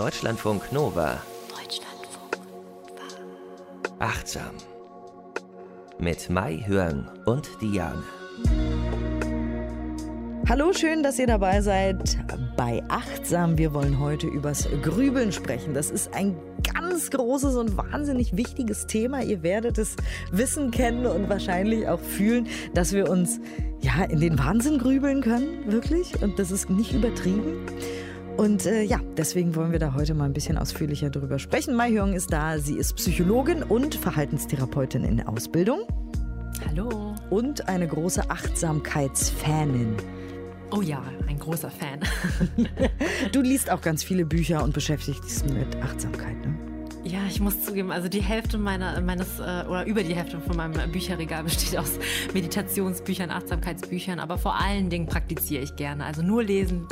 Deutschlandfunk Nova. Deutschlandfunk Nova. Achtsam. Mit Mai Hörn und Diane. Hallo, schön, dass ihr dabei seid bei Achtsam. Wir wollen heute übers Grübeln sprechen. Das ist ein ganz großes und wahnsinnig wichtiges Thema. Ihr werdet es wissen, kennen und wahrscheinlich auch fühlen, dass wir uns ja in den Wahnsinn grübeln können, wirklich. Und das ist nicht übertrieben. Und äh, ja, deswegen wollen wir da heute mal ein bisschen ausführlicher drüber sprechen. Mai Hyung ist da. Sie ist Psychologin und Verhaltenstherapeutin in Ausbildung. Hallo. Und eine große Achtsamkeitsfanin. Oh ja, ein großer Fan. du liest auch ganz viele Bücher und beschäftigst dich mit Achtsamkeit, ne? Ja, ich muss zugeben, also die Hälfte meiner, meines, äh, oder über die Hälfte von meinem Bücherregal besteht aus Meditationsbüchern, Achtsamkeitsbüchern, aber vor allen Dingen praktiziere ich gerne. Also nur lesen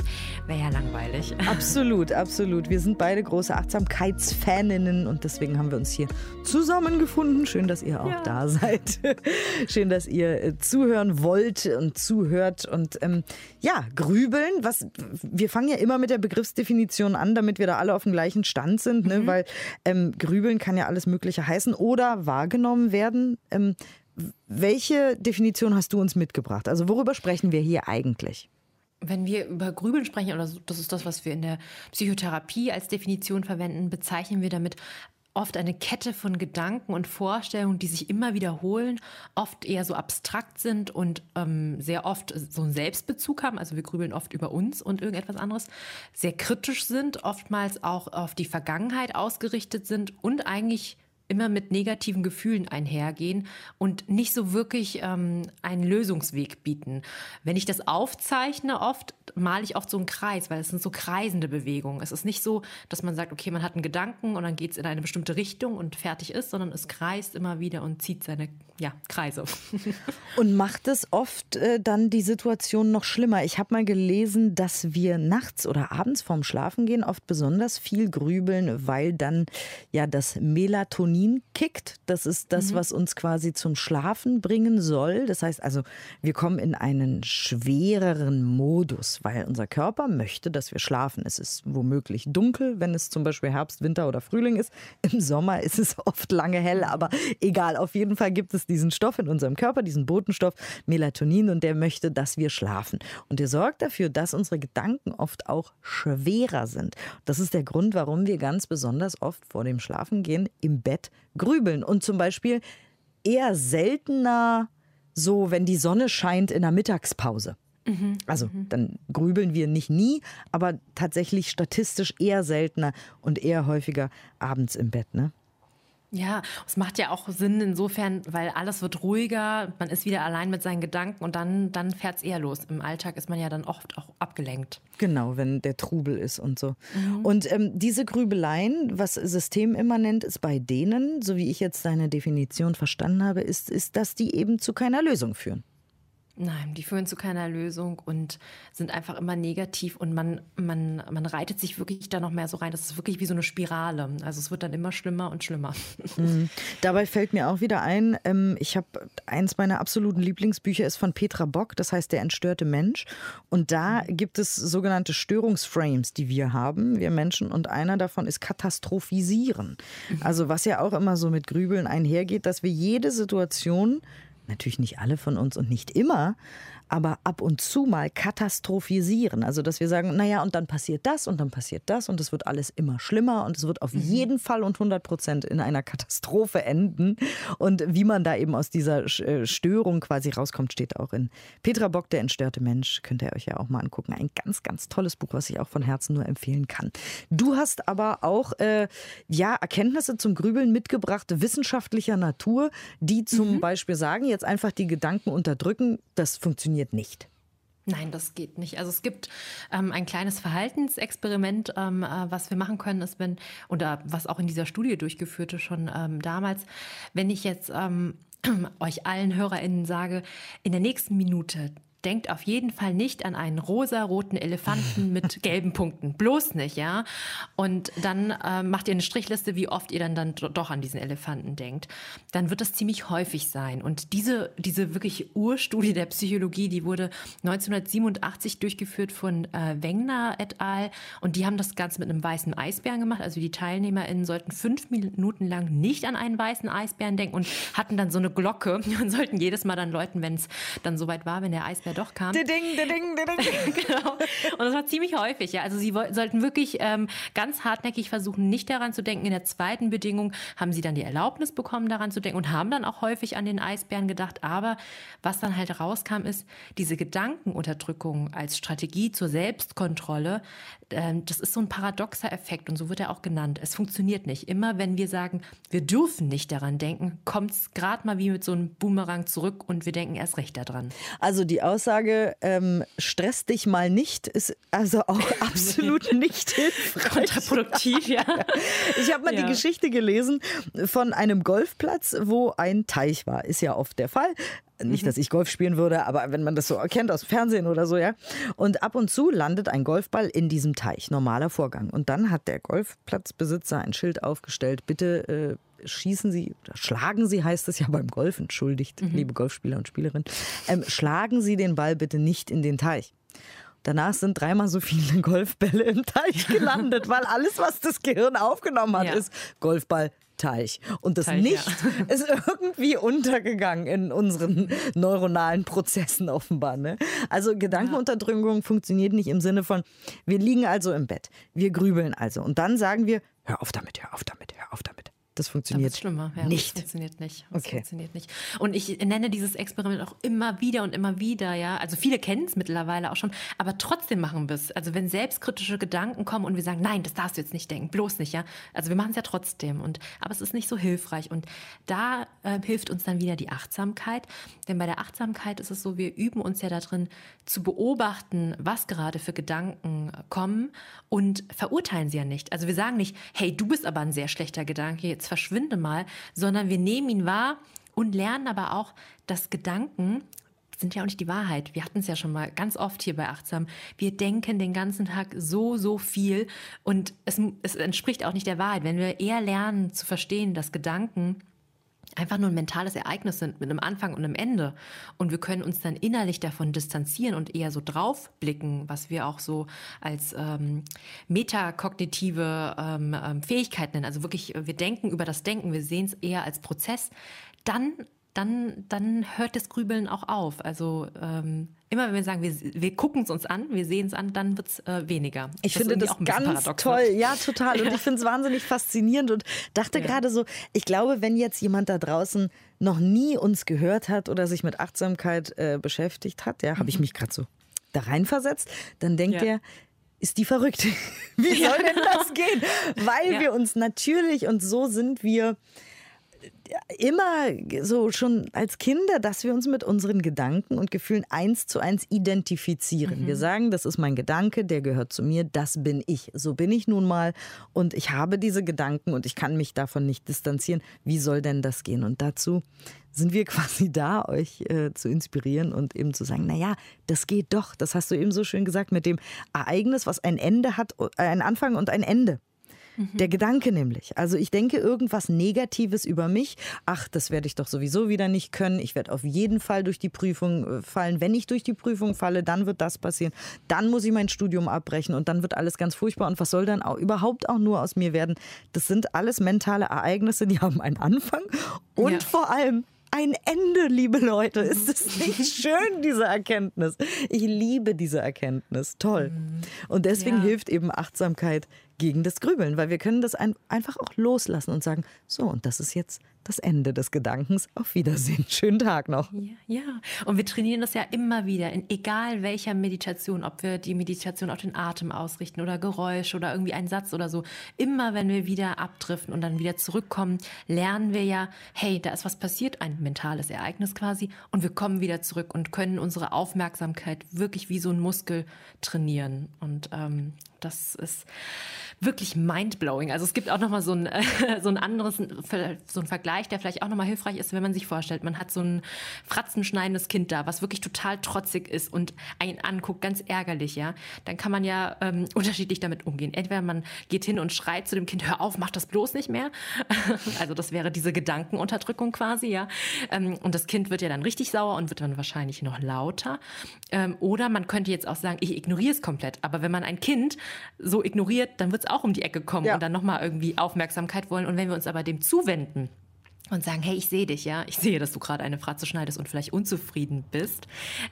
wäre ja langweilig. Absolut, absolut. Wir sind beide große Achtsamkeitsfaninnen und deswegen haben wir uns hier zusammengefunden. Schön, dass ihr auch ja. da seid. Schön, dass ihr äh, zuhören wollt und zuhört und ähm, ja, grübeln. Was, wir fangen ja immer mit der Begriffsdefinition an, damit wir da alle auf dem gleichen Stand sind, ne? Mhm. weil ähm, Grübeln kann ja alles Mögliche heißen oder wahrgenommen werden. Ähm, welche Definition hast du uns mitgebracht? Also worüber sprechen wir hier eigentlich? Wenn wir über Grübeln sprechen, oder das ist das, was wir in der Psychotherapie als Definition verwenden, bezeichnen wir damit oft eine Kette von Gedanken und Vorstellungen, die sich immer wiederholen, oft eher so abstrakt sind und ähm, sehr oft so einen Selbstbezug haben. Also wir grübeln oft über uns und irgendetwas anderes, sehr kritisch sind, oftmals auch auf die Vergangenheit ausgerichtet sind und eigentlich immer mit negativen Gefühlen einhergehen und nicht so wirklich ähm, einen Lösungsweg bieten. Wenn ich das aufzeichne, oft male ich oft so einen Kreis, weil es sind so kreisende Bewegungen. Es ist nicht so, dass man sagt, okay, man hat einen Gedanken und dann geht es in eine bestimmte Richtung und fertig ist, sondern es kreist immer wieder und zieht seine ja, Kreise. und macht es oft äh, dann die Situation noch schlimmer. Ich habe mal gelesen, dass wir nachts oder abends vorm Schlafengehen oft besonders viel grübeln, weil dann ja das Melatonin kickt. Das ist das, mhm. was uns quasi zum Schlafen bringen soll. Das heißt also, wir kommen in einen schwereren Modus, weil unser Körper möchte, dass wir schlafen. Es ist womöglich dunkel, wenn es zum Beispiel Herbst, Winter oder Frühling ist. Im Sommer ist es oft lange hell, aber egal. Auf jeden Fall gibt es diesen Stoff in unserem Körper, diesen Botenstoff Melatonin und der möchte, dass wir schlafen. Und der sorgt dafür, dass unsere Gedanken oft auch schwerer sind. Das ist der Grund, warum wir ganz besonders oft vor dem Schlafengehen im Bett grübeln und zum Beispiel eher seltener so, wenn die Sonne scheint in der Mittagspause. Mhm, also mhm. dann grübeln wir nicht nie, aber tatsächlich statistisch eher seltener und eher häufiger abends im Bett. Ne? Ja, es macht ja auch Sinn insofern, weil alles wird ruhiger, man ist wieder allein mit seinen Gedanken und dann, dann fährt es eher los. Im Alltag ist man ja dann oft auch abgelenkt. Genau, wenn der Trubel ist und so. Mhm. Und ähm, diese Grübeleien, was systemimmanent ist bei denen, so wie ich jetzt deine Definition verstanden habe, ist, ist, dass die eben zu keiner Lösung führen. Nein, die führen zu keiner Lösung und sind einfach immer negativ und man, man, man reitet sich wirklich da noch mehr so rein. Das ist wirklich wie so eine Spirale. Also es wird dann immer schlimmer und schlimmer. Mhm. Dabei fällt mir auch wieder ein, ähm, ich habe eins meiner absoluten Lieblingsbücher ist von Petra Bock, das heißt Der entstörte Mensch. Und da gibt es sogenannte Störungsframes, die wir haben, wir Menschen. Und einer davon ist Katastrophisieren. Mhm. Also was ja auch immer so mit Grübeln einhergeht, dass wir jede Situation natürlich nicht alle von uns und nicht immer, aber ab und zu mal katastrophisieren. Also, dass wir sagen, naja, und dann passiert das und dann passiert das und es wird alles immer schlimmer und es wird auf mhm. jeden Fall und 100 Prozent in einer Katastrophe enden. Und wie man da eben aus dieser äh, Störung quasi rauskommt, steht auch in Petra Bock, der entstörte Mensch. Könnt ihr euch ja auch mal angucken. Ein ganz, ganz tolles Buch, was ich auch von Herzen nur empfehlen kann. Du hast aber auch, äh, ja, Erkenntnisse zum Grübeln mitgebracht, wissenschaftlicher Natur, die zum mhm. Beispiel sagen, jetzt einfach die Gedanken unterdrücken, das funktioniert funktioniert nicht. Nein, das geht nicht. Also es gibt ähm, ein kleines Verhaltensexperiment, ähm, äh, was wir machen können, ist wenn, oder was auch in dieser Studie durchgeführte schon ähm, damals, wenn ich jetzt ähm, euch allen HörerInnen sage, in der nächsten Minute denkt auf jeden Fall nicht an einen rosa-roten Elefanten mit gelben Punkten. Bloß nicht, ja. Und dann äh, macht ihr eine Strichliste, wie oft ihr dann, dann doch an diesen Elefanten denkt. Dann wird das ziemlich häufig sein. Und diese, diese wirklich Urstudie der Psychologie, die wurde 1987 durchgeführt von äh, Wengner et al. Und die haben das Ganze mit einem weißen Eisbären gemacht. Also die TeilnehmerInnen sollten fünf Minuten lang nicht an einen weißen Eisbären denken und hatten dann so eine Glocke und sollten jedes Mal dann läuten, wenn es dann soweit war, wenn der Eisbär doch kam. Ding, ding, ding. genau. Und das war ziemlich häufig, ja. Also sie sollten wirklich ähm, ganz hartnäckig versuchen, nicht daran zu denken. In der zweiten Bedingung haben sie dann die Erlaubnis bekommen, daran zu denken und haben dann auch häufig an den Eisbären gedacht. Aber was dann halt rauskam, ist, diese Gedankenunterdrückung als Strategie zur Selbstkontrolle, äh, das ist so ein paradoxer Effekt und so wird er auch genannt. Es funktioniert nicht. Immer wenn wir sagen, wir dürfen nicht daran denken, kommt es gerade mal wie mit so einem Boomerang zurück und wir denken erst recht daran. Also die Aussage, ähm, stress dich mal nicht, ist also auch absolut nicht hilfreich. Kontraproduktiv, ja. Ich habe mal ja. die Geschichte gelesen von einem Golfplatz, wo ein Teich war. Ist ja oft der Fall. Nicht, dass ich Golf spielen würde, aber wenn man das so erkennt aus Fernsehen oder so, ja. Und ab und zu landet ein Golfball in diesem Teich. Normaler Vorgang. Und dann hat der Golfplatzbesitzer ein Schild aufgestellt. Bitte äh, schießen Sie, schlagen Sie, heißt es ja beim Golf, entschuldigt, mhm. liebe Golfspieler und Spielerinnen. Ähm, schlagen Sie den Ball bitte nicht in den Teich. Danach sind dreimal so viele Golfbälle im Teich gelandet, weil alles, was das Gehirn aufgenommen hat, ja. ist Golfball, Teich. Und das Teich, Nicht ja. ist irgendwie untergegangen in unseren neuronalen Prozessen offenbar. Ne? Also Gedankenunterdrückung funktioniert nicht im Sinne von, wir liegen also im Bett, wir grübeln also. Und dann sagen wir, hör auf damit, hör auf damit, hör auf damit. Das funktioniert schlimmer. Ja, nicht. Das funktioniert nicht. Das okay. funktioniert nicht. Und ich nenne dieses Experiment auch immer wieder und immer wieder, ja. Also viele kennen es mittlerweile auch schon, aber trotzdem machen wir es. Also wenn selbstkritische Gedanken kommen und wir sagen, nein, das darfst du jetzt nicht denken, bloß nicht, ja. Also wir machen es ja trotzdem. Und, aber es ist nicht so hilfreich. Und da äh, hilft uns dann wieder die Achtsamkeit. Denn bei der Achtsamkeit ist es so, wir üben uns ja darin zu beobachten, was gerade für Gedanken kommen und verurteilen sie ja nicht. Also wir sagen nicht, hey, du bist aber ein sehr schlechter Gedanke, jetzt verschwinde mal, sondern wir nehmen ihn wahr und lernen aber auch, dass Gedanken sind ja auch nicht die Wahrheit. Wir hatten es ja schon mal ganz oft hier bei Achtsam. Wir denken den ganzen Tag so, so viel und es, es entspricht auch nicht der Wahrheit. Wenn wir eher lernen zu verstehen, dass Gedanken einfach nur ein mentales Ereignis sind mit einem Anfang und einem Ende. Und wir können uns dann innerlich davon distanzieren und eher so draufblicken, was wir auch so als ähm, metakognitive ähm, ähm, Fähigkeit nennen. Also wirklich, wir denken über das Denken, wir sehen es eher als Prozess. Dann dann, dann hört das Grübeln auch auf. Also ähm, immer wenn wir sagen, wir, wir gucken es uns an, wir sehen es an, dann wird es äh, weniger. Ich das finde das ganz toll. Wird. Ja, total. Und ja. ich finde es wahnsinnig faszinierend und dachte ja. gerade so, ich glaube, wenn jetzt jemand da draußen noch nie uns gehört hat oder sich mit Achtsamkeit äh, beschäftigt hat, ja, habe mhm. ich mich gerade so da reinversetzt, dann denkt ja. er, ist die verrückt. Wie soll denn das gehen? Weil wir uns natürlich und so sind wir immer so schon als Kinder, dass wir uns mit unseren Gedanken und Gefühlen eins zu eins identifizieren. Mhm. Wir sagen, das ist mein Gedanke, der gehört zu mir, das bin ich. So bin ich nun mal und ich habe diese Gedanken und ich kann mich davon nicht distanzieren. Wie soll denn das gehen? Und dazu sind wir quasi da, euch äh, zu inspirieren und eben zu sagen, naja, das geht doch. Das hast du eben so schön gesagt mit dem Ereignis, was ein Ende hat, äh, ein Anfang und ein Ende. Der Gedanke nämlich. Also ich denke irgendwas Negatives über mich. Ach, das werde ich doch sowieso wieder nicht können. Ich werde auf jeden Fall durch die Prüfung äh, fallen. Wenn ich durch die Prüfung falle, dann wird das passieren. Dann muss ich mein Studium abbrechen und dann wird alles ganz furchtbar. Und was soll dann auch überhaupt auch nur aus mir werden? Das sind alles mentale Ereignisse, die haben einen Anfang und ja. vor allem ein Ende, liebe Leute. Ist es nicht schön, diese Erkenntnis? Ich liebe diese Erkenntnis. Toll. Mhm. Und deswegen ja. hilft eben Achtsamkeit gegen das Grübeln, weil wir können das ein, einfach auch loslassen und sagen, so, und das ist jetzt das Ende des Gedankens. Auf Wiedersehen. Schönen Tag noch. Ja, ja. und wir trainieren das ja immer wieder, in egal welcher Meditation, ob wir die Meditation auf den Atem ausrichten oder Geräusch oder irgendwie einen Satz oder so. Immer wenn wir wieder abdriften und dann wieder zurückkommen, lernen wir ja, hey, da ist was passiert, ein mentales Ereignis quasi, und wir kommen wieder zurück und können unsere Aufmerksamkeit wirklich wie so ein Muskel trainieren. Und ähm, das ist wirklich mindblowing. Also es gibt auch nochmal so ein, so ein anderes, so ein Vergleich, der vielleicht auch nochmal hilfreich ist, wenn man sich vorstellt, man hat so ein fratzenschneidendes Kind da, was wirklich total trotzig ist und einen anguckt, ganz ärgerlich, ja. Dann kann man ja ähm, unterschiedlich damit umgehen. Entweder man geht hin und schreit zu dem Kind, hör auf, mach das bloß nicht mehr. also das wäre diese Gedankenunterdrückung quasi, ja. Ähm, und das Kind wird ja dann richtig sauer und wird dann wahrscheinlich noch lauter. Ähm, oder man könnte jetzt auch sagen, ich ignoriere es komplett. Aber wenn man ein Kind so ignoriert, dann wird es auch um die Ecke kommen ja. und dann nochmal irgendwie Aufmerksamkeit wollen. Und wenn wir uns aber dem zuwenden, und sagen, hey, ich sehe dich, ja, ich sehe, dass du gerade eine Fratze schneidest und vielleicht unzufrieden bist.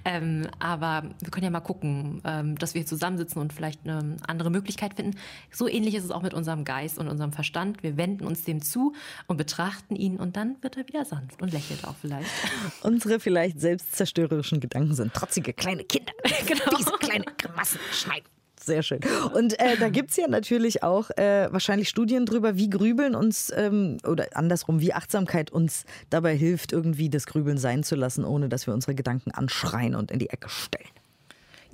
Ähm, aber wir können ja mal gucken, ähm, dass wir hier zusammensitzen und vielleicht eine andere Möglichkeit finden. So ähnlich ist es auch mit unserem Geist und unserem Verstand. Wir wenden uns dem zu und betrachten ihn und dann wird er wieder sanft und lächelt auch vielleicht. Unsere vielleicht selbstzerstörerischen Gedanken sind trotzige kleine Kinder. genau. Diese kleine Grimassen schneiden. Sehr schön. Und äh, da gibt es ja natürlich auch äh, wahrscheinlich Studien drüber, wie Grübeln uns ähm, oder andersrum, wie Achtsamkeit uns dabei hilft, irgendwie das Grübeln sein zu lassen, ohne dass wir unsere Gedanken anschreien und in die Ecke stellen.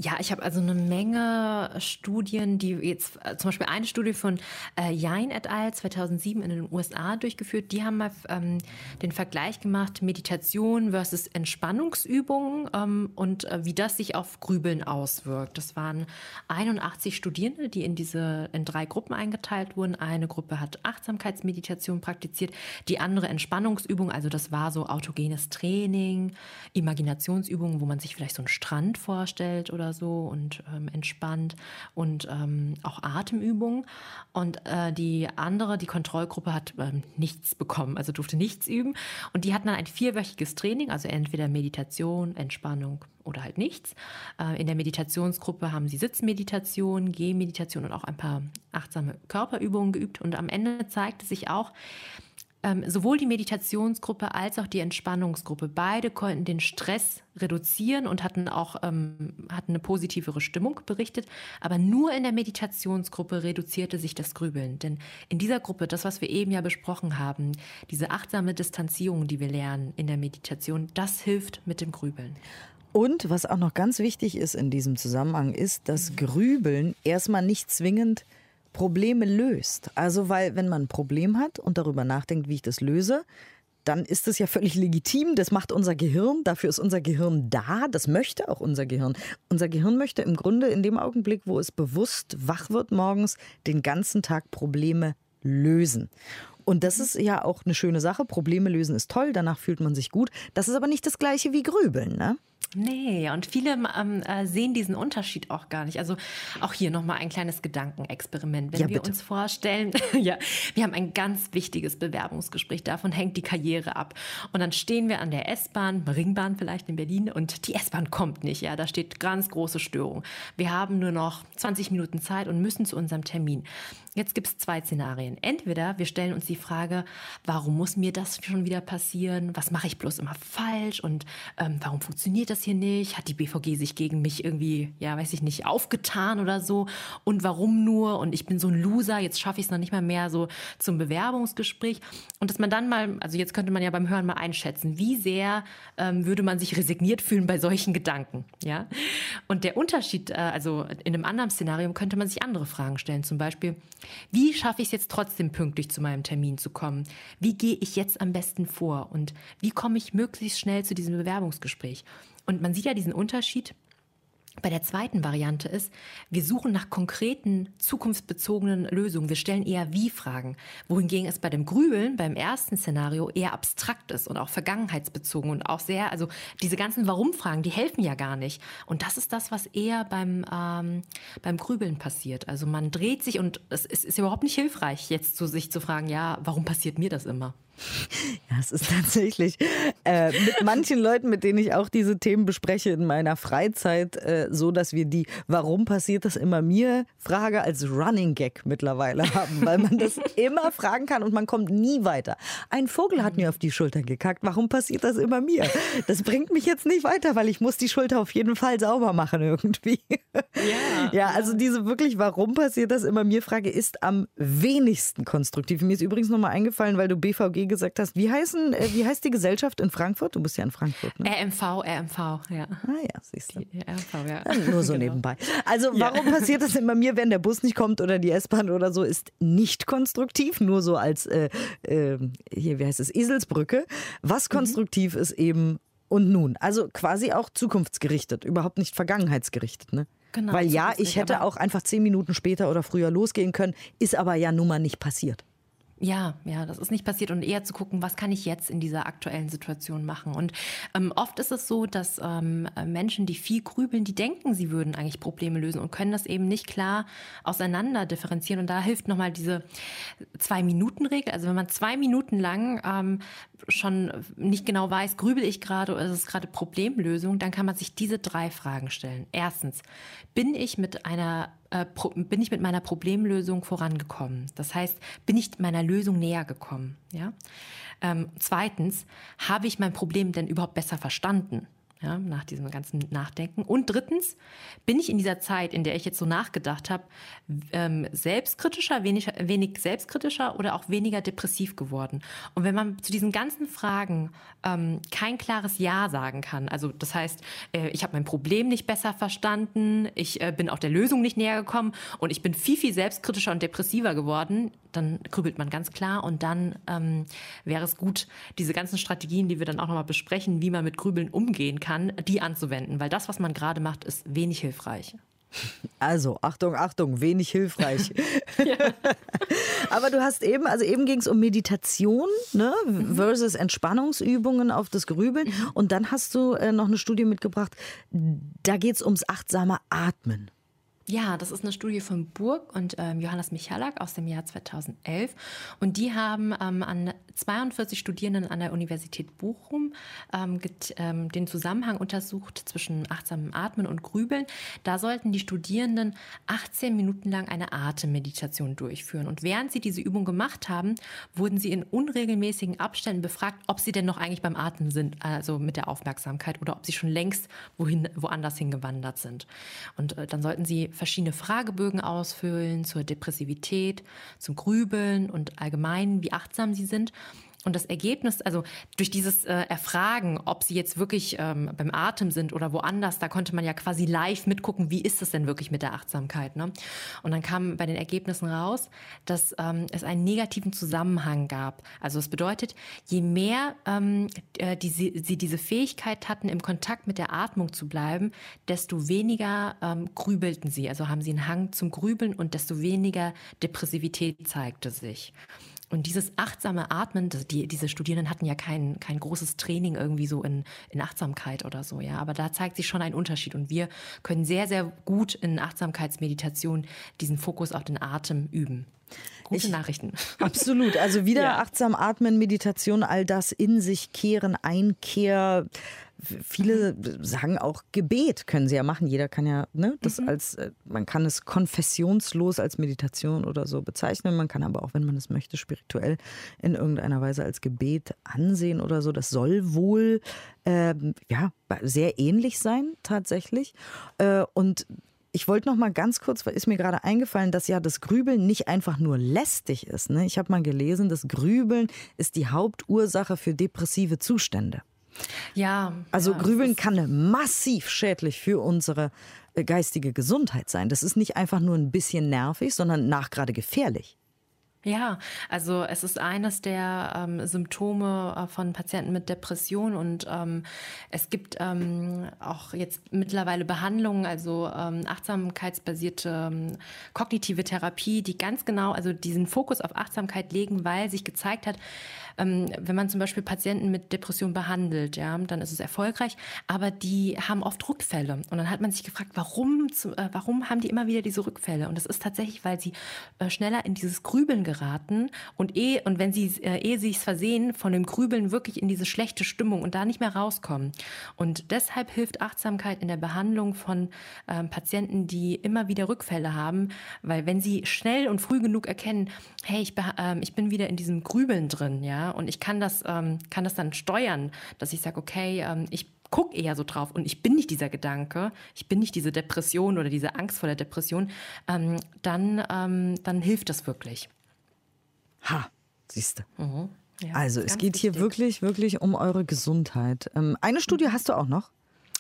Ja, ich habe also eine Menge Studien, die jetzt äh, zum Beispiel eine Studie von äh, Jain et al. 2007 in den USA durchgeführt. Die haben mal ähm, den Vergleich gemacht Meditation versus Entspannungsübungen ähm, und äh, wie das sich auf Grübeln auswirkt. Das waren 81 Studierende, die in diese in drei Gruppen eingeteilt wurden. Eine Gruppe hat Achtsamkeitsmeditation praktiziert, die andere Entspannungsübungen. Also das war so autogenes Training, Imaginationsübungen, wo man sich vielleicht so einen Strand vorstellt oder so und ähm, entspannt und ähm, auch Atemübungen. Und äh, die andere, die Kontrollgruppe, hat ähm, nichts bekommen, also durfte nichts üben. Und die hatten dann ein vierwöchiges Training, also entweder Meditation, Entspannung oder halt nichts. Äh, in der Meditationsgruppe haben sie Sitzmeditation, Gehmeditation und auch ein paar achtsame Körperübungen geübt. Und am Ende zeigte sich auch, ähm, sowohl die Meditationsgruppe als auch die Entspannungsgruppe, beide konnten den Stress reduzieren und hatten auch ähm, hatten eine positivere Stimmung berichtet. Aber nur in der Meditationsgruppe reduzierte sich das Grübeln. Denn in dieser Gruppe, das, was wir eben ja besprochen haben, diese achtsame Distanzierung, die wir lernen in der Meditation, das hilft mit dem Grübeln. Und was auch noch ganz wichtig ist in diesem Zusammenhang, ist, dass Grübeln erstmal nicht zwingend Probleme löst. Also, weil wenn man ein Problem hat und darüber nachdenkt, wie ich das löse, dann ist es ja völlig legitim. Das macht unser Gehirn. Dafür ist unser Gehirn da. Das möchte auch unser Gehirn. Unser Gehirn möchte im Grunde in dem Augenblick, wo es bewusst wach wird morgens, den ganzen Tag Probleme lösen. Und das ist ja auch eine schöne Sache. Probleme lösen ist toll, danach fühlt man sich gut. Das ist aber nicht das gleiche wie Grübeln, ne? Nee, und viele ähm, äh, sehen diesen Unterschied auch gar nicht. Also auch hier nochmal ein kleines Gedankenexperiment. Wenn ja, wir uns vorstellen, ja, wir haben ein ganz wichtiges Bewerbungsgespräch, davon hängt die Karriere ab. Und dann stehen wir an der S-Bahn, Ringbahn vielleicht in Berlin, und die S-Bahn kommt nicht. Ja, da steht ganz große Störung. Wir haben nur noch 20 Minuten Zeit und müssen zu unserem Termin. Jetzt gibt es zwei Szenarien. Entweder wir stellen uns die Frage, warum muss mir das schon wieder passieren? Was mache ich bloß immer falsch? Und ähm, warum funktioniert das hier nicht? Hat die BVG sich gegen mich irgendwie, ja, weiß ich nicht, aufgetan oder so? Und warum nur? Und ich bin so ein Loser, jetzt schaffe ich es noch nicht mal mehr so zum Bewerbungsgespräch. Und dass man dann mal, also jetzt könnte man ja beim Hören mal einschätzen, wie sehr ähm, würde man sich resigniert fühlen bei solchen Gedanken, ja? Und der Unterschied, äh, also in einem anderen Szenario könnte man sich andere Fragen stellen. Zum Beispiel, wie schaffe ich es jetzt trotzdem pünktlich zu meinem Termin zu kommen? Wie gehe ich jetzt am besten vor? Und wie komme ich möglichst schnell zu diesem Bewerbungsgespräch? Und man sieht ja diesen Unterschied bei der zweiten Variante ist, wir suchen nach konkreten, zukunftsbezogenen Lösungen. Wir stellen eher Wie-Fragen. Wohingegen es bei dem Grübeln, beim ersten Szenario, eher abstrakt ist und auch vergangenheitsbezogen und auch sehr, also diese ganzen Warum-Fragen, die helfen ja gar nicht. Und das ist das, was eher beim, ähm, beim Grübeln passiert. Also man dreht sich und es ist, ist überhaupt nicht hilfreich, jetzt zu sich zu fragen, ja, warum passiert mir das immer? Ja, es ist tatsächlich äh, mit manchen Leuten, mit denen ich auch diese Themen bespreche in meiner Freizeit, äh, so, dass wir die Warum passiert das immer mir Frage als Running Gag mittlerweile haben, weil man das immer fragen kann und man kommt nie weiter. Ein Vogel hat mir auf die Schulter gekackt. Warum passiert das immer mir? Das bringt mich jetzt nicht weiter, weil ich muss die Schulter auf jeden Fall sauber machen irgendwie. Ja. ja, also diese wirklich, warum passiert das immer mir Frage ist am wenigsten konstruktiv. Mir ist übrigens nochmal eingefallen, weil du BVG gesagt hast. Wie, heißen, äh, wie heißt die Gesellschaft in Frankfurt? Du bist ja in Frankfurt. Ne? RMV, RMV, ja. Ah ja, siehst du. RMV, ja. Nur so genau. nebenbei. Also warum ja. passiert das immer mir, wenn der Bus nicht kommt oder die S-Bahn oder so, ist nicht konstruktiv, nur so als, äh, äh, hier, wie heißt es, Eselsbrücke. Was mhm. konstruktiv mhm. ist eben und nun. Also quasi auch zukunftsgerichtet, überhaupt nicht vergangenheitsgerichtet. Ne? Genau, Weil ja, ich hätte auch einfach zehn Minuten später oder früher losgehen können, ist aber ja nun mal nicht passiert. Ja, ja, das ist nicht passiert und eher zu gucken, was kann ich jetzt in dieser aktuellen Situation machen. Und ähm, oft ist es so, dass ähm, Menschen, die viel grübeln, die denken, sie würden eigentlich Probleme lösen und können das eben nicht klar auseinander differenzieren. Und da hilft nochmal diese Zwei-Minuten-Regel. Also wenn man zwei Minuten lang ähm, schon nicht genau weiß, grübel ich gerade oder ist es gerade Problemlösung, dann kann man sich diese drei Fragen stellen. Erstens, bin ich mit einer äh, bin ich mit meiner Problemlösung vorangekommen? Das heißt, bin ich meiner Lösung näher gekommen? Ja? Ähm, zweitens, habe ich mein Problem denn überhaupt besser verstanden? Ja, nach diesem ganzen Nachdenken. Und drittens, bin ich in dieser Zeit, in der ich jetzt so nachgedacht habe, ähm, selbstkritischer, wenig, wenig selbstkritischer oder auch weniger depressiv geworden? Und wenn man zu diesen ganzen Fragen ähm, kein klares Ja sagen kann, also das heißt, äh, ich habe mein Problem nicht besser verstanden, ich äh, bin auch der Lösung nicht näher gekommen und ich bin viel, viel selbstkritischer und depressiver geworden, dann grübelt man ganz klar und dann ähm, wäre es gut, diese ganzen Strategien, die wir dann auch nochmal besprechen, wie man mit Grübeln umgehen kann, kann, die anzuwenden, weil das, was man gerade macht, ist wenig hilfreich. Also, Achtung, Achtung, wenig hilfreich. Aber du hast eben, also eben ging es um Meditation ne, mhm. versus Entspannungsübungen auf das Grübeln. Mhm. Und dann hast du äh, noch eine Studie mitgebracht, da geht es ums achtsame Atmen. Ja, das ist eine Studie von Burg und ähm, Johannes Michalak aus dem Jahr 2011. Und die haben ähm, an 42 Studierenden an der Universität Bochum ähm, ähm, den Zusammenhang untersucht zwischen achtsamem Atmen und Grübeln. Da sollten die Studierenden 18 Minuten lang eine Atemmeditation durchführen. Und während sie diese Übung gemacht haben, wurden sie in unregelmäßigen Abständen befragt, ob sie denn noch eigentlich beim Atmen sind, also mit der Aufmerksamkeit, oder ob sie schon längst wohin, woanders hingewandert sind. Und äh, dann sollten sie verschiedene Fragebögen ausfüllen zur Depressivität, zum Grübeln und allgemein, wie achtsam sie sind. Und das Ergebnis, also durch dieses äh, Erfragen, ob sie jetzt wirklich ähm, beim Atem sind oder woanders, da konnte man ja quasi live mitgucken, wie ist es denn wirklich mit der Achtsamkeit. Ne? Und dann kam bei den Ergebnissen raus, dass ähm, es einen negativen Zusammenhang gab. Also es bedeutet, je mehr ähm, äh, die, sie, diese Fähigkeit hatten, im Kontakt mit der Atmung zu bleiben, desto weniger ähm, grübelten sie. Also haben sie einen Hang zum Grübeln und desto weniger Depressivität zeigte sich. Und dieses achtsame Atmen, die, diese Studierenden hatten ja kein, kein großes Training irgendwie so in, in Achtsamkeit oder so, ja. Aber da zeigt sich schon ein Unterschied. Und wir können sehr, sehr gut in Achtsamkeitsmeditation diesen Fokus auf den Atem üben. Gute ich, Nachrichten. Absolut. Also wieder ja. achtsam atmen, Meditation, all das in sich kehren, Einkehr, viele sagen auch Gebet können sie ja machen. Jeder kann ja ne, das mhm. als, äh, man kann es konfessionslos als Meditation oder so bezeichnen. Man kann aber auch, wenn man es möchte, spirituell in irgendeiner Weise als Gebet ansehen oder so. Das soll wohl äh, ja sehr ähnlich sein tatsächlich. Äh, und ich wollte noch mal ganz kurz, weil ist mir gerade eingefallen, dass ja das Grübeln nicht einfach nur lästig ist. Ne? Ich habe mal gelesen, das Grübeln ist die Hauptursache für depressive Zustände. Ja. Also ja, Grübeln kann massiv schädlich für unsere äh, geistige Gesundheit sein. Das ist nicht einfach nur ein bisschen nervig, sondern nachgerade gefährlich. Ja, also es ist eines der ähm, Symptome äh, von Patienten mit Depression und ähm, es gibt ähm, auch jetzt mittlerweile Behandlungen, also ähm, achtsamkeitsbasierte ähm, kognitive Therapie, die ganz genau, also diesen Fokus auf Achtsamkeit legen, weil sich gezeigt hat, wenn man zum Beispiel Patienten mit Depression behandelt, ja, dann ist es erfolgreich, aber die haben oft Rückfälle. Und dann hat man sich gefragt, warum, äh, warum haben die immer wieder diese Rückfälle? Und das ist tatsächlich, weil sie äh, schneller in dieses Grübeln geraten und eh, und wenn sie, äh, ehe sie es versehen, von dem Grübeln wirklich in diese schlechte Stimmung und da nicht mehr rauskommen. Und deshalb hilft Achtsamkeit in der Behandlung von ähm, Patienten, die immer wieder Rückfälle haben, weil wenn sie schnell und früh genug erkennen, hey, ich, äh, ich bin wieder in diesem Grübeln drin, ja, und ich kann das, ähm, kann das dann steuern, dass ich sage, okay, ähm, ich gucke eher so drauf und ich bin nicht dieser Gedanke, ich bin nicht diese Depression oder diese Angst vor der Depression, ähm, dann, ähm, dann hilft das wirklich. Ha, siehst du. Mhm. Ja, also es geht wichtig. hier wirklich, wirklich um eure Gesundheit. Ähm, eine Studie hast du auch noch?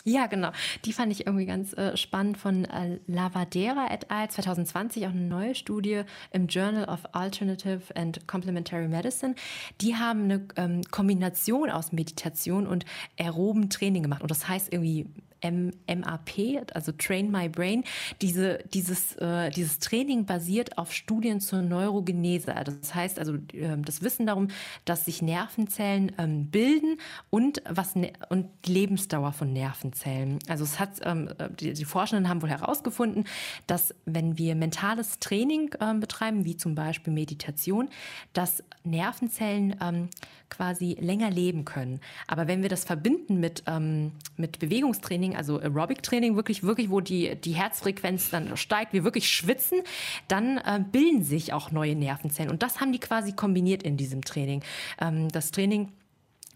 Ja, genau. Die fand ich irgendwie ganz äh, spannend von äh, Lavadera et al. 2020, auch eine neue Studie im Journal of Alternative and Complementary Medicine. Die haben eine ähm, Kombination aus Meditation und aeroben Training gemacht. Und das heißt irgendwie MAP, also Train My Brain. Diese, dieses, äh, dieses Training basiert auf Studien zur Neurogenese. Das heißt also äh, das Wissen darum, dass sich Nervenzellen ähm, bilden und was ne und Lebensdauer von Nervenzellen. Also es hat ähm, die, die, Forschenden haben wohl herausgefunden, dass wenn wir mentales Training ähm, betreiben, wie zum Beispiel Meditation, dass Nervenzellen ähm, quasi länger leben können. Aber wenn wir das verbinden mit, ähm, mit Bewegungstraining, also Aerobic-Training, wirklich, wirklich, wo die, die Herzfrequenz dann steigt, wir wirklich schwitzen, dann äh, bilden sich auch neue Nervenzellen. Und das haben die quasi kombiniert in diesem Training. Ähm, das Training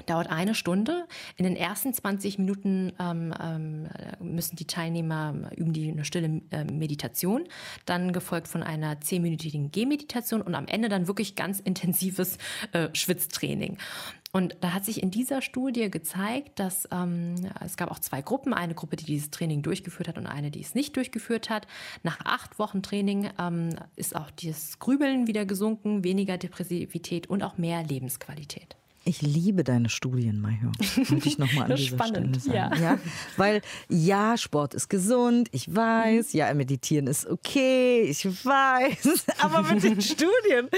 dauert eine Stunde. In den ersten 20 Minuten ähm, ähm, müssen die Teilnehmer üben die eine stille äh, Meditation, dann gefolgt von einer zehnminütigen Gehmeditation und am Ende dann wirklich ganz intensives äh, Schwitztraining. Und da hat sich in dieser Studie gezeigt, dass ähm, es gab auch zwei Gruppen, eine Gruppe, die dieses Training durchgeführt hat und eine, die es nicht durchgeführt hat. Nach acht Wochen Training ähm, ist auch das Grübeln wieder gesunken, weniger Depressivität und auch mehr Lebensqualität. Ich liebe deine Studien, Mayo. Wollte ich nochmal an dieser Spannend, Stelle sagen. Ja. ja. Weil ja, Sport ist gesund, ich weiß, ja, meditieren ist okay, ich weiß. Aber mit den Studien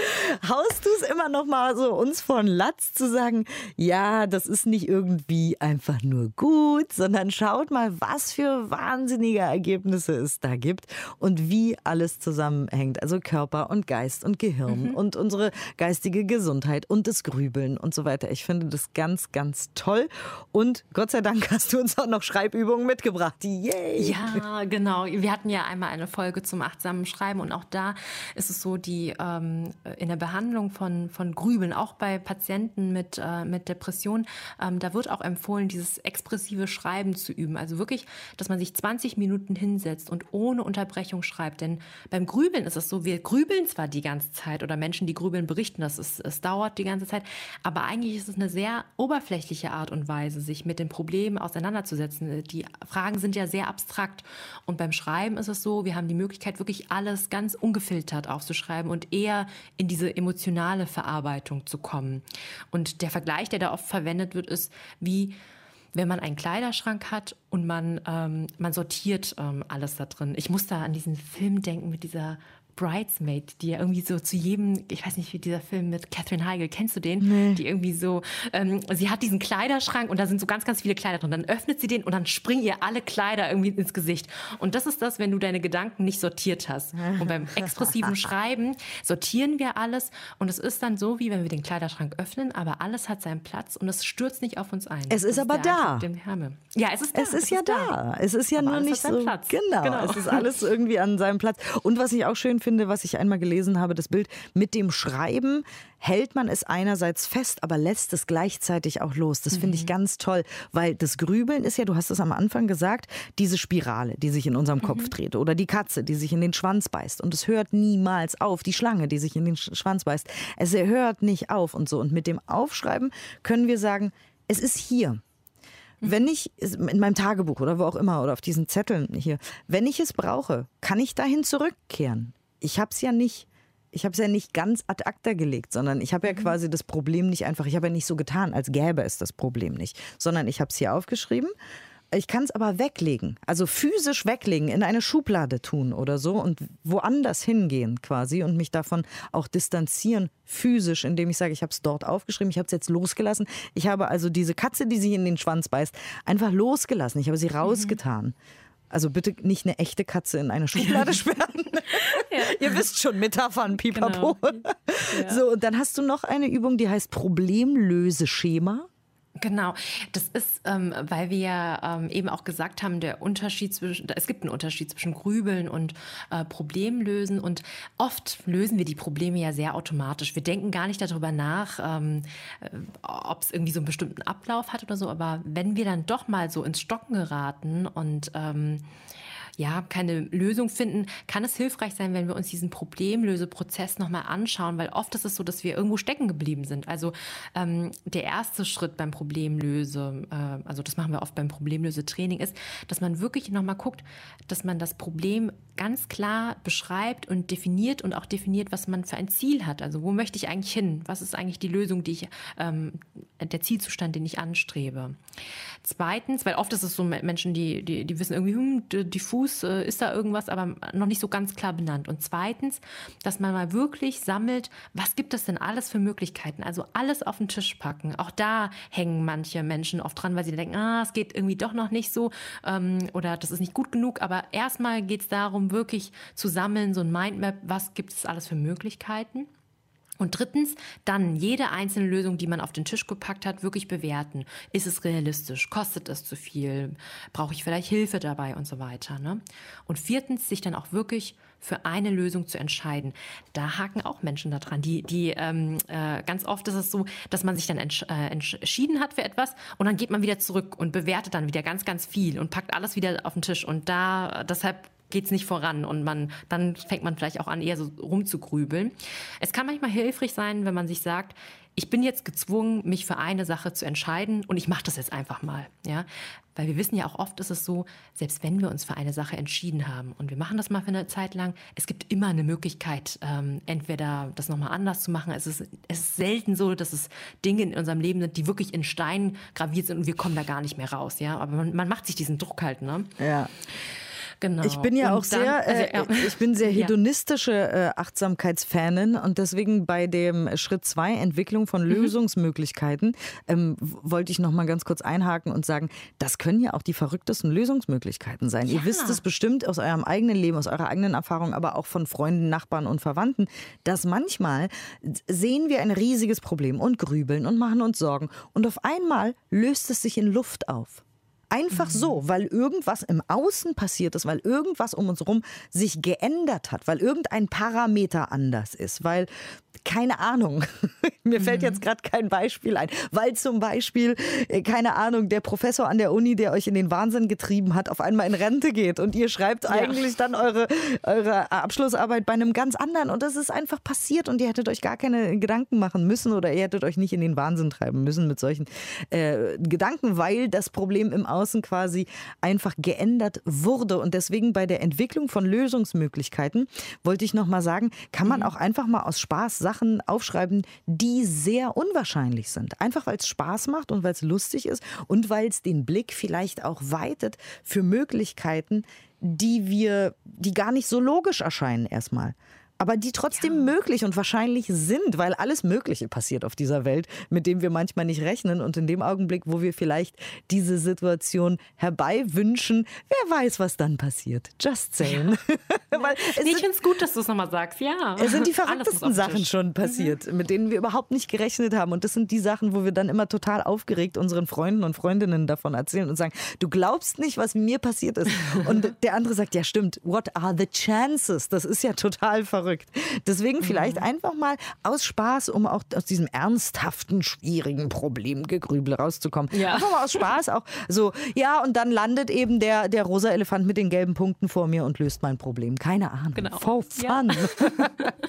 haust du es immer noch mal so uns von Latz zu sagen, ja, das ist nicht irgendwie einfach nur gut, sondern schaut mal, was für wahnsinnige Ergebnisse es da gibt und wie alles zusammenhängt. Also Körper und Geist und Gehirn mhm. und unsere geistige Gesundheit und das Grübeln und so weiter weiter. Ich finde das ganz, ganz toll. Und Gott sei Dank hast du uns auch noch Schreibübungen mitgebracht. Yay! Ja, genau. Wir hatten ja einmal eine Folge zum achtsamen Schreiben und auch da ist es so, die ähm, in der Behandlung von, von Grübeln, auch bei Patienten mit, äh, mit Depression, ähm, da wird auch empfohlen, dieses expressive Schreiben zu üben. Also wirklich, dass man sich 20 Minuten hinsetzt und ohne Unterbrechung schreibt. Denn beim Grübeln ist es so, wir grübeln zwar die ganze Zeit oder Menschen, die grübeln, berichten, dass es, es dauert die ganze Zeit, aber eigentlich eigentlich ist es eine sehr oberflächliche Art und Weise, sich mit den Problemen auseinanderzusetzen. Die Fragen sind ja sehr abstrakt. Und beim Schreiben ist es so, wir haben die Möglichkeit, wirklich alles ganz ungefiltert aufzuschreiben und eher in diese emotionale Verarbeitung zu kommen. Und der Vergleich, der da oft verwendet wird, ist wie wenn man einen Kleiderschrank hat und man, ähm, man sortiert ähm, alles da drin. Ich muss da an diesen Film denken mit dieser Bridesmaid, die ja irgendwie so zu jedem, ich weiß nicht, wie dieser Film mit Catherine Heigl, kennst du den? Nee. Die irgendwie so, ähm, sie hat diesen Kleiderschrank und da sind so ganz, ganz viele Kleider drin. Dann öffnet sie den und dann springen ihr alle Kleider irgendwie ins Gesicht. Und das ist das, wenn du deine Gedanken nicht sortiert hast. Und beim expressiven Schreiben sortieren wir alles und es ist dann so, wie wenn wir den Kleiderschrank öffnen, aber alles hat seinen Platz und es stürzt nicht auf uns ein. Es ist, ist aber da. Ja, es ist da. Es ist es ja ist da. da. Es ist ja aber nur nicht so. Platz. Genau, genau, es ist alles irgendwie an seinem Platz. Und was ich auch schön finde, finde, was ich einmal gelesen habe, das Bild mit dem Schreiben hält man es einerseits fest, aber lässt es gleichzeitig auch los. Das finde ich mhm. ganz toll, weil das Grübeln ist ja, du hast es am Anfang gesagt, diese Spirale, die sich in unserem Kopf mhm. dreht oder die Katze, die sich in den Schwanz beißt und es hört niemals auf, die Schlange, die sich in den Schwanz beißt. Es hört nicht auf und so und mit dem Aufschreiben können wir sagen, es ist hier. Mhm. Wenn ich in meinem Tagebuch oder wo auch immer oder auf diesen Zetteln hier, wenn ich es brauche, kann ich dahin zurückkehren ich habe es ja nicht, ich habe es ja nicht ganz ad acta gelegt, sondern ich habe ja mhm. quasi das Problem nicht einfach, ich habe ja nicht so getan, als gäbe es das Problem nicht, sondern ich habe es hier aufgeschrieben. Ich kann es aber weglegen, also physisch weglegen, in eine Schublade tun oder so und woanders hingehen quasi und mich davon auch distanzieren, physisch, indem ich sage, ich habe es dort aufgeschrieben, ich habe es jetzt losgelassen. Ich habe also diese Katze, die sich in den Schwanz beißt, einfach losgelassen. Ich habe sie mhm. rausgetan. Mhm. Also bitte nicht eine echte Katze in eine Schublade sperren. ja. Ihr wisst schon, Metaphern, Pipapo. Genau. Ja. So, und dann hast du noch eine Übung, die heißt Problemlöseschema. Genau, das ist, ähm, weil wir ähm, eben auch gesagt haben, der Unterschied zwischen, es gibt einen Unterschied zwischen Grübeln und äh, Problemlösen. Und oft lösen wir die Probleme ja sehr automatisch. Wir denken gar nicht darüber nach, ähm, äh, ob es irgendwie so einen bestimmten Ablauf hat oder so, aber wenn wir dann doch mal so ins Stocken geraten und ähm, ja, keine Lösung finden, kann es hilfreich sein, wenn wir uns diesen Problemlöseprozess nochmal anschauen, weil oft ist es so, dass wir irgendwo stecken geblieben sind. Also ähm, der erste Schritt beim Problemlöse, äh, also das machen wir oft beim Problemlösetraining, ist, dass man wirklich nochmal guckt, dass man das Problem ganz klar beschreibt und definiert und auch definiert, was man für ein Ziel hat. Also wo möchte ich eigentlich hin? Was ist eigentlich die Lösung, die ich, ähm, der Zielzustand, den ich anstrebe? Zweitens, weil oft ist es so Menschen, die, die, die wissen irgendwie, hm, diffus äh, ist da irgendwas, aber noch nicht so ganz klar benannt. Und zweitens, dass man mal wirklich sammelt, was gibt es denn alles für Möglichkeiten? Also alles auf den Tisch packen. Auch da hängen manche Menschen oft dran, weil sie denken, ah, es geht irgendwie doch noch nicht so ähm, oder das ist nicht gut genug. Aber erstmal geht es darum, wirklich zu sammeln, so ein Mindmap, was gibt es alles für Möglichkeiten. Und drittens, dann jede einzelne Lösung, die man auf den Tisch gepackt hat, wirklich bewerten. Ist es realistisch? Kostet es zu viel? Brauche ich vielleicht Hilfe dabei und so weiter? Ne? Und viertens, sich dann auch wirklich für eine Lösung zu entscheiden. Da haken auch Menschen daran. Die, die ähm, äh, ganz oft ist es so, dass man sich dann entsch äh, entschieden hat für etwas und dann geht man wieder zurück und bewertet dann wieder ganz, ganz viel und packt alles wieder auf den Tisch. Und da deshalb geht es nicht voran und man dann fängt man vielleicht auch an, eher so rumzugrübeln. Es kann manchmal hilfreich sein, wenn man sich sagt, ich bin jetzt gezwungen, mich für eine Sache zu entscheiden und ich mache das jetzt einfach mal, ja, weil wir wissen ja auch oft ist es so, selbst wenn wir uns für eine Sache entschieden haben und wir machen das mal für eine Zeit lang, es gibt immer eine Möglichkeit, ähm, entweder das nochmal anders zu machen. Es ist, es ist selten so, dass es Dinge in unserem Leben sind, die wirklich in Stein graviert sind und wir kommen da gar nicht mehr raus, ja, aber man, man macht sich diesen Druck halt, ne? Ja. Genau. Ich bin ja und auch dann, sehr, also, äh, ja. ich bin sehr hedonistische äh, Achtsamkeitsfanin und deswegen bei dem Schritt zwei Entwicklung von mhm. Lösungsmöglichkeiten ähm, wollte ich noch mal ganz kurz einhaken und sagen, das können ja auch die verrücktesten Lösungsmöglichkeiten sein. Ja. Ihr wisst es bestimmt aus eurem eigenen Leben, aus eurer eigenen Erfahrung, aber auch von Freunden, Nachbarn und Verwandten, dass manchmal sehen wir ein riesiges Problem und grübeln und machen uns Sorgen und auf einmal löst es sich in Luft auf. Einfach so, mhm. weil irgendwas im Außen passiert ist, weil irgendwas um uns herum sich geändert hat, weil irgendein Parameter anders ist, weil keine Ahnung. Mir fällt jetzt mhm. gerade kein Beispiel ein, weil zum Beispiel, äh, keine Ahnung, der Professor an der Uni, der euch in den Wahnsinn getrieben hat, auf einmal in Rente geht und ihr schreibt ja. eigentlich dann eure, eure Abschlussarbeit bei einem ganz anderen und das ist einfach passiert und ihr hättet euch gar keine Gedanken machen müssen oder ihr hättet euch nicht in den Wahnsinn treiben müssen mit solchen äh, Gedanken, weil das Problem im Außen quasi einfach geändert wurde und deswegen bei der Entwicklung von Lösungsmöglichkeiten wollte ich noch mal sagen, kann man mhm. auch einfach mal aus Spaß Sachen aufschreiben, die sehr unwahrscheinlich sind. Einfach weil es Spaß macht und weil es lustig ist und weil es den Blick vielleicht auch weitet für Möglichkeiten, die wir, die gar nicht so logisch erscheinen erstmal aber die trotzdem ja. möglich und wahrscheinlich sind, weil alles Mögliche passiert auf dieser Welt, mit dem wir manchmal nicht rechnen. Und in dem Augenblick, wo wir vielleicht diese Situation herbeiwünschen, wer weiß, was dann passiert. Just saying. Ja. weil nee, ich finde es gut, dass du es nochmal sagst, ja. Es sind die verrücktesten Sachen schon passiert, mhm. mit denen wir überhaupt nicht gerechnet haben. Und das sind die Sachen, wo wir dann immer total aufgeregt unseren Freunden und Freundinnen davon erzählen und sagen, du glaubst nicht, was mir passiert ist. Und der andere sagt, ja stimmt, what are the chances? Das ist ja total verrückt verrückt. Deswegen vielleicht mhm. einfach mal aus Spaß, um auch aus diesem ernsthaften, schwierigen Problemgegrübel rauszukommen. Ja. Einfach mal aus Spaß auch so, ja, und dann landet eben der, der rosa Elefant mit den gelben Punkten vor mir und löst mein Problem. Keine Ahnung. Genau. For fun. Ja.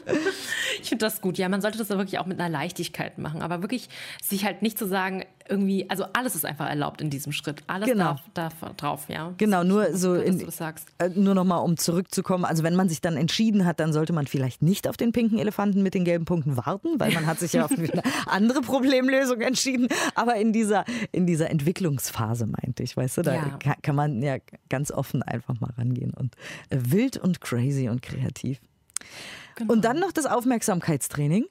ich finde das gut. Ja, man sollte das wirklich auch mit einer Leichtigkeit machen, aber wirklich sich halt nicht zu sagen, irgendwie, also alles ist einfach erlaubt in diesem Schritt. Alles genau. darf, darf drauf, ja. Genau, nur so, gut, in, äh, nur nochmal, um zurückzukommen. Also wenn man sich dann entschieden hat, dann sollte man vielleicht nicht auf den pinken Elefanten mit den gelben Punkten warten, weil man hat sich ja auf eine andere Problemlösung entschieden. Aber in dieser, in dieser Entwicklungsphase meinte ich, weißt du, da ja. kann man ja ganz offen einfach mal rangehen und äh, wild und crazy und kreativ. Genau. Und dann noch das Aufmerksamkeitstraining.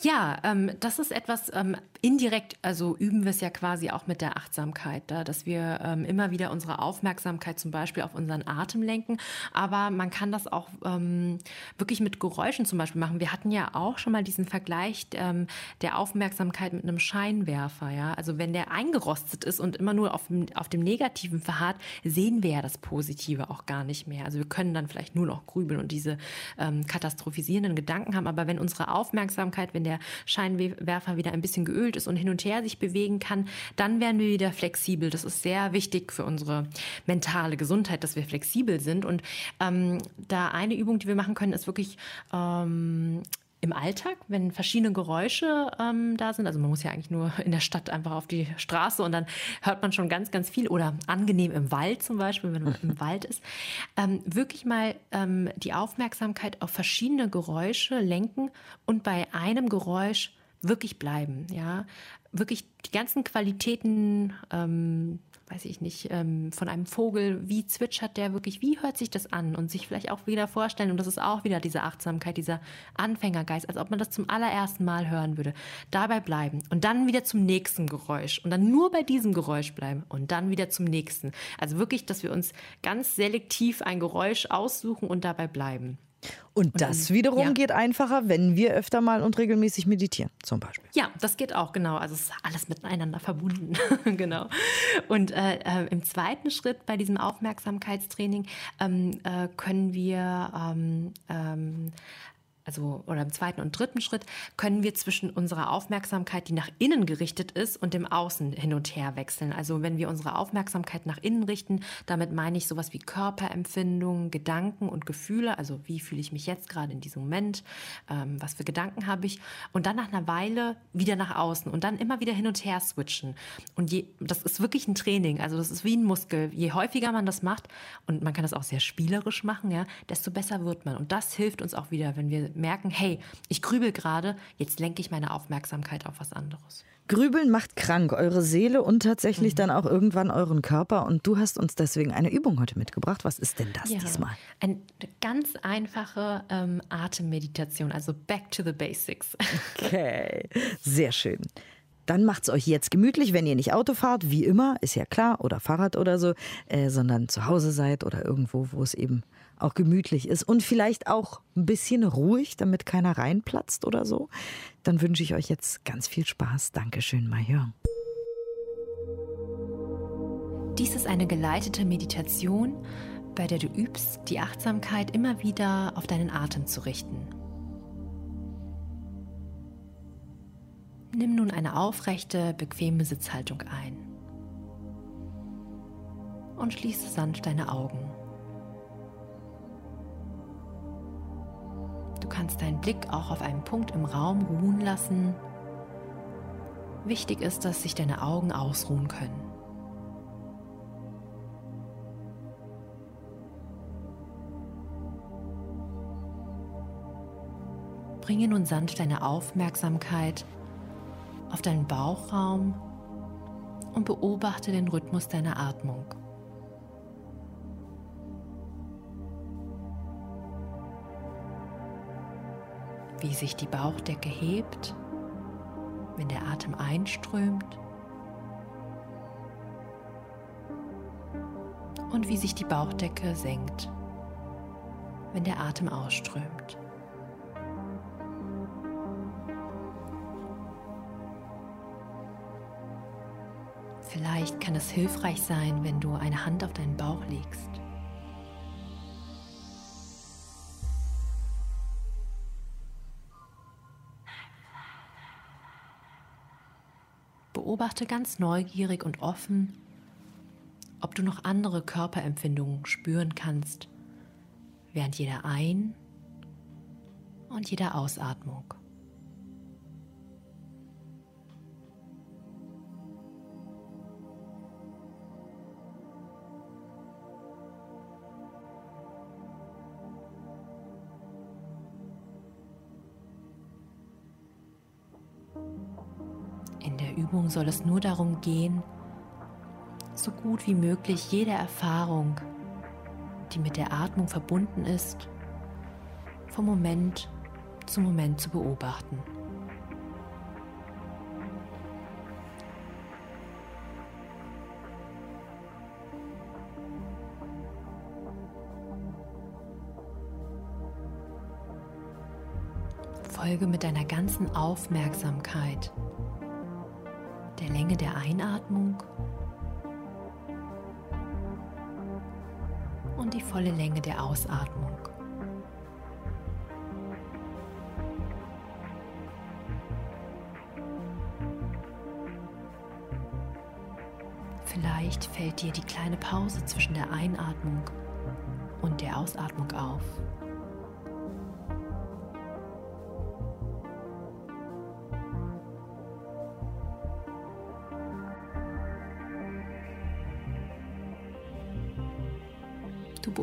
Ja, ähm, das ist etwas ähm, indirekt, also üben wir es ja quasi auch mit der Achtsamkeit, da, dass wir ähm, immer wieder unsere Aufmerksamkeit zum Beispiel auf unseren Atem lenken. Aber man kann das auch ähm, wirklich mit Geräuschen zum Beispiel machen. Wir hatten ja auch schon mal diesen Vergleich ähm, der Aufmerksamkeit mit einem Scheinwerfer. Ja? Also wenn der eingerostet ist und immer nur auf, auf dem Negativen verharrt, sehen wir ja das Positive auch gar nicht mehr. Also wir können dann vielleicht nur noch grübeln und diese ähm, katastrophisierenden Gedanken haben. Aber wenn unsere Aufmerksamkeit, wenn der Scheinwerfer wieder ein bisschen geölt ist und hin und her sich bewegen kann, dann werden wir wieder flexibel. Das ist sehr wichtig für unsere mentale Gesundheit, dass wir flexibel sind. Und ähm, da eine Übung, die wir machen können, ist wirklich ähm, im Alltag, wenn verschiedene Geräusche ähm, da sind, also man muss ja eigentlich nur in der Stadt einfach auf die Straße und dann hört man schon ganz, ganz viel oder angenehm im Wald zum Beispiel, wenn man im Wald ist, ähm, wirklich mal ähm, die Aufmerksamkeit auf verschiedene Geräusche lenken und bei einem Geräusch wirklich bleiben, ja, wirklich die ganzen Qualitäten ähm, weiß ich nicht, ähm, von einem Vogel, wie zwitschert der wirklich, wie hört sich das an und sich vielleicht auch wieder vorstellen, und das ist auch wieder diese Achtsamkeit, dieser Anfängergeist, als ob man das zum allerersten Mal hören würde. Dabei bleiben und dann wieder zum nächsten Geräusch und dann nur bei diesem Geräusch bleiben und dann wieder zum nächsten. Also wirklich, dass wir uns ganz selektiv ein Geräusch aussuchen und dabei bleiben. Und das wiederum ja. geht einfacher, wenn wir öfter mal und regelmäßig meditieren, zum Beispiel. Ja, das geht auch, genau. Also es ist alles miteinander verbunden, genau. Und äh, äh, im zweiten Schritt bei diesem Aufmerksamkeitstraining ähm, äh, können wir ähm, ähm, also oder im zweiten und dritten Schritt, können wir zwischen unserer Aufmerksamkeit, die nach innen gerichtet ist, und dem Außen hin und her wechseln. Also wenn wir unsere Aufmerksamkeit nach innen richten, damit meine ich sowas wie Körperempfindungen, Gedanken und Gefühle, also wie fühle ich mich jetzt gerade in diesem Moment, ähm, was für Gedanken habe ich, und dann nach einer Weile wieder nach außen und dann immer wieder hin und her switchen. Und je, das ist wirklich ein Training, also das ist wie ein Muskel. Je häufiger man das macht, und man kann das auch sehr spielerisch machen, ja, desto besser wird man. Und das hilft uns auch wieder, wenn wir merken, hey, ich grübel gerade, jetzt lenke ich meine Aufmerksamkeit auf was anderes. Grübeln macht krank, eure Seele und tatsächlich mhm. dann auch irgendwann euren Körper. Und du hast uns deswegen eine Übung heute mitgebracht. Was ist denn das ja, diesmal? Eine ganz einfache ähm, Atemmeditation, also back to the basics. Okay, sehr schön. Dann macht es euch jetzt gemütlich, wenn ihr nicht Auto fahrt, wie immer, ist ja klar, oder Fahrrad oder so, äh, sondern zu Hause seid oder irgendwo, wo es eben auch gemütlich ist und vielleicht auch ein bisschen ruhig, damit keiner reinplatzt oder so, dann wünsche ich euch jetzt ganz viel Spaß. Dankeschön, Major. Dies ist eine geleitete Meditation, bei der du übst, die Achtsamkeit immer wieder auf deinen Atem zu richten. Nimm nun eine aufrechte, bequeme Sitzhaltung ein und schließe sanft deine Augen. Du kannst deinen Blick auch auf einen Punkt im Raum ruhen lassen. Wichtig ist, dass sich deine Augen ausruhen können. Bringe nun sanft deine Aufmerksamkeit auf deinen Bauchraum und beobachte den Rhythmus deiner Atmung. Wie sich die Bauchdecke hebt, wenn der Atem einströmt und wie sich die Bauchdecke senkt, wenn der Atem ausströmt. Vielleicht kann es hilfreich sein, wenn du eine Hand auf deinen Bauch legst. Beobachte ganz neugierig und offen, ob du noch andere Körperempfindungen spüren kannst während jeder Ein- und jeder Ausatmung. Übung soll es nur darum gehen, so gut wie möglich jede Erfahrung, die mit der Atmung verbunden ist, vom Moment zu Moment zu beobachten. Folge mit deiner ganzen Aufmerksamkeit der Länge der Einatmung und die volle Länge der Ausatmung. Vielleicht fällt dir die kleine Pause zwischen der Einatmung und der Ausatmung auf.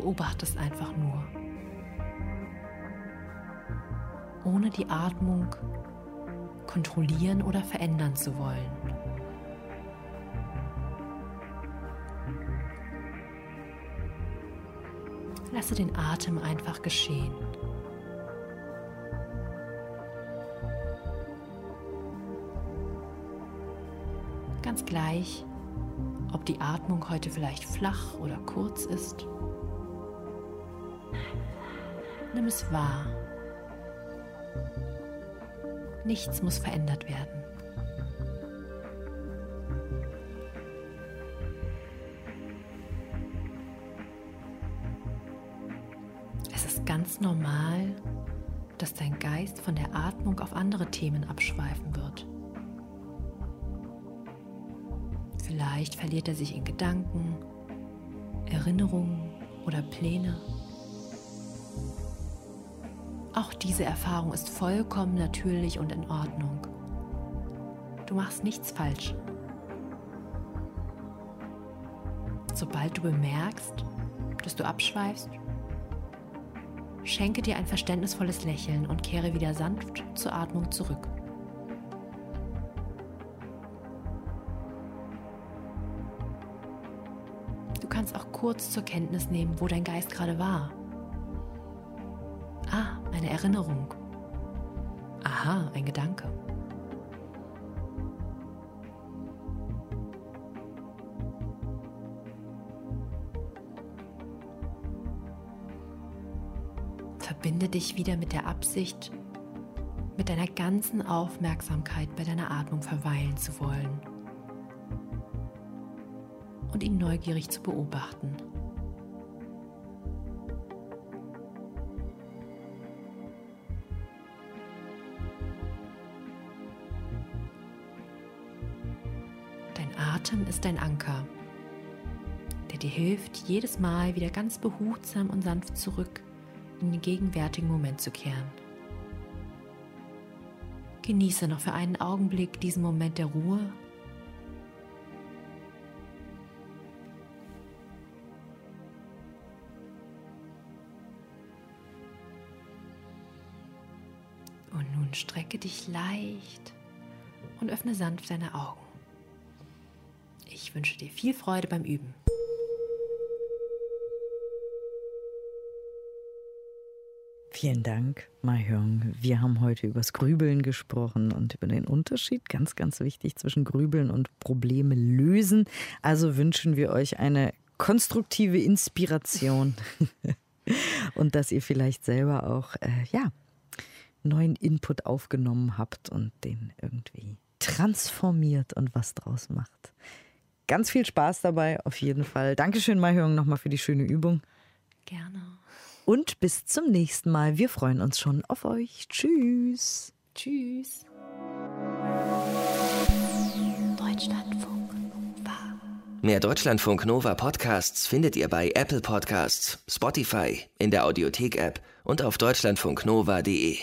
Beobachtest einfach nur. Ohne die Atmung kontrollieren oder verändern zu wollen. Lasse den Atem einfach geschehen. Ganz gleich, ob die Atmung heute vielleicht flach oder kurz ist. Nimm es wahr. Nichts muss verändert werden. Es ist ganz normal, dass dein Geist von der Atmung auf andere Themen abschweifen wird. Vielleicht verliert er sich in Gedanken, Erinnerungen oder Pläne. Diese Erfahrung ist vollkommen natürlich und in Ordnung. Du machst nichts falsch. Sobald du bemerkst, dass du abschweifst, schenke dir ein verständnisvolles Lächeln und kehre wieder sanft zur Atmung zurück. Du kannst auch kurz zur Kenntnis nehmen, wo dein Geist gerade war. Eine Erinnerung. Aha, ein Gedanke. Verbinde dich wieder mit der Absicht, mit deiner ganzen Aufmerksamkeit bei deiner Atmung verweilen zu wollen und ihn neugierig zu beobachten. Ist Anker, der dir hilft, jedes Mal wieder ganz behutsam und sanft zurück in den gegenwärtigen Moment zu kehren. Genieße noch für einen Augenblick diesen Moment der Ruhe. Und nun strecke dich leicht und öffne sanft deine Augen. Ich wünsche dir viel Freude beim Üben. Vielen Dank, Mahjong. Wir haben heute übers Grübeln gesprochen und über den Unterschied, ganz, ganz wichtig, zwischen Grübeln und Probleme lösen. Also wünschen wir euch eine konstruktive Inspiration und dass ihr vielleicht selber auch, äh, ja, neuen Input aufgenommen habt und den irgendwie transformiert und was draus macht. Ganz viel Spaß dabei, auf jeden Fall. Dankeschön, Mahjong, nochmal für die schöne Übung. Gerne. Und bis zum nächsten Mal. Wir freuen uns schon auf euch. Tschüss. Tschüss. Deutschlandfunk Nova. Mehr Deutschlandfunk Nova Podcasts findet ihr bei Apple Podcasts, Spotify, in der Audiothek-App und auf deutschlandfunknova.de.